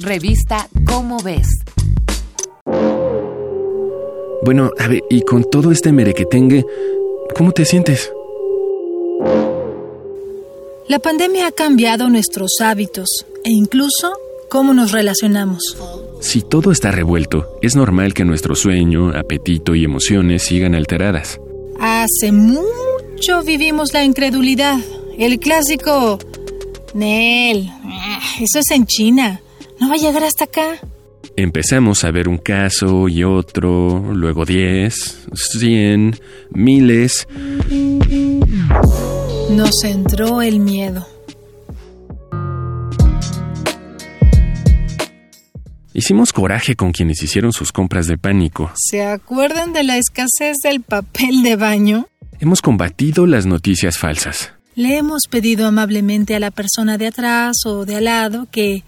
Revista Cómo ves. Bueno, a ver, y con todo este merequetengue, ¿cómo te sientes? La pandemia ha cambiado nuestros hábitos e incluso cómo nos relacionamos. Si todo está revuelto, es normal que nuestro sueño, apetito y emociones sigan alteradas. Hace mucho vivimos la incredulidad. El clásico... Nel, ah, eso es en China. No va a llegar hasta acá. Empezamos a ver un caso y otro, luego diez, cien, miles. Nos entró el miedo. Hicimos coraje con quienes hicieron sus compras de pánico. ¿Se acuerdan de la escasez del papel de baño? Hemos combatido las noticias falsas. Le hemos pedido amablemente a la persona de atrás o de al lado que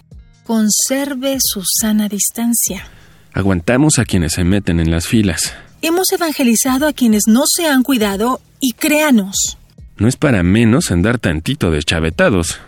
conserve su sana distancia. Aguantamos a quienes se meten en las filas. Hemos evangelizado a quienes no se han cuidado y créanos. No es para menos andar tantito deschavetados.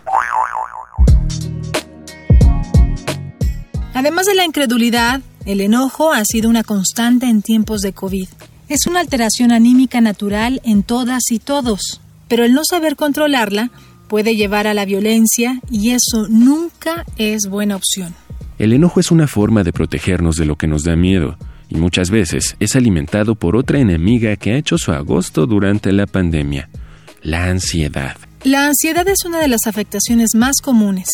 Además de la incredulidad, el enojo ha sido una constante en tiempos de COVID. Es una alteración anímica natural en todas y todos, pero el no saber controlarla puede llevar a la violencia y eso nunca es buena opción. El enojo es una forma de protegernos de lo que nos da miedo y muchas veces es alimentado por otra enemiga que ha hecho su agosto durante la pandemia, la ansiedad. La ansiedad es una de las afectaciones más comunes.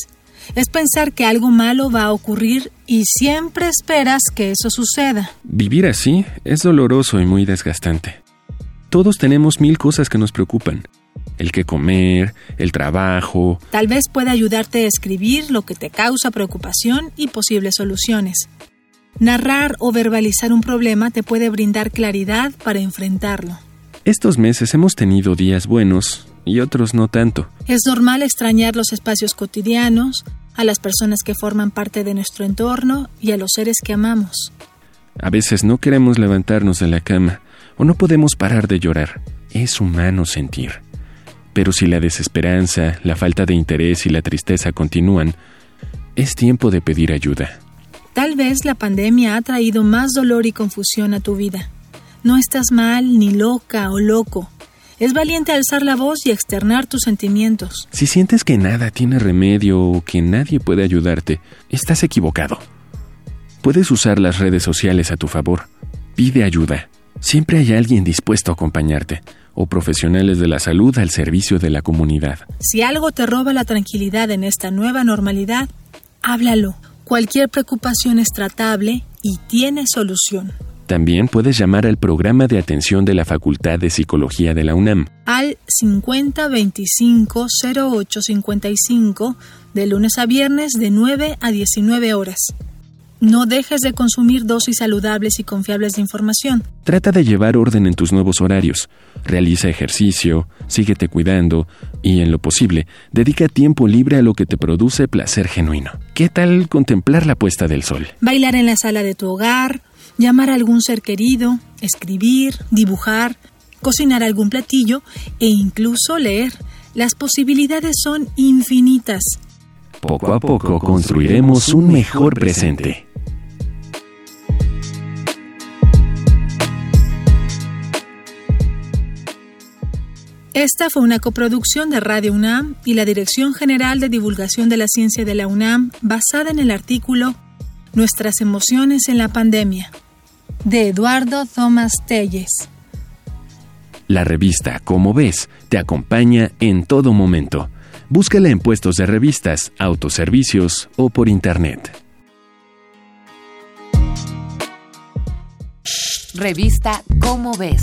Es pensar que algo malo va a ocurrir y siempre esperas que eso suceda. Vivir así es doloroso y muy desgastante. Todos tenemos mil cosas que nos preocupan el que comer, el trabajo. Tal vez pueda ayudarte a escribir lo que te causa preocupación y posibles soluciones. Narrar o verbalizar un problema te puede brindar claridad para enfrentarlo. Estos meses hemos tenido días buenos y otros no tanto. Es normal extrañar los espacios cotidianos, a las personas que forman parte de nuestro entorno y a los seres que amamos. A veces no queremos levantarnos de la cama o no podemos parar de llorar. Es humano sentir. Pero si la desesperanza, la falta de interés y la tristeza continúan, es tiempo de pedir ayuda. Tal vez la pandemia ha traído más dolor y confusión a tu vida. No estás mal, ni loca o loco. Es valiente alzar la voz y externar tus sentimientos. Si sientes que nada tiene remedio o que nadie puede ayudarte, estás equivocado. Puedes usar las redes sociales a tu favor. Pide ayuda. Siempre hay alguien dispuesto a acompañarte o profesionales de la salud al servicio de la comunidad. Si algo te roba la tranquilidad en esta nueva normalidad, háblalo. Cualquier preocupación es tratable y tiene solución. También puedes llamar al programa de atención de la Facultad de Psicología de la UNAM al 5025 0855 de lunes a viernes de 9 a 19 horas. No dejes de consumir dosis saludables y confiables de información. Trata de llevar orden en tus nuevos horarios. Realiza ejercicio, síguete cuidando y, en lo posible, dedica tiempo libre a lo que te produce placer genuino. ¿Qué tal contemplar la puesta del sol? Bailar en la sala de tu hogar, llamar a algún ser querido, escribir, dibujar, cocinar algún platillo e incluso leer. Las posibilidades son infinitas. Poco a poco construiremos un mejor presente. Esta fue una coproducción de Radio UNAM y la Dirección General de Divulgación de la Ciencia de la UNAM basada en el artículo Nuestras emociones en la pandemia de Eduardo Thomas Telles. La revista Como ves te acompaña en todo momento. Búscala en puestos de revistas, autoservicios o por internet. Revista Cómo ves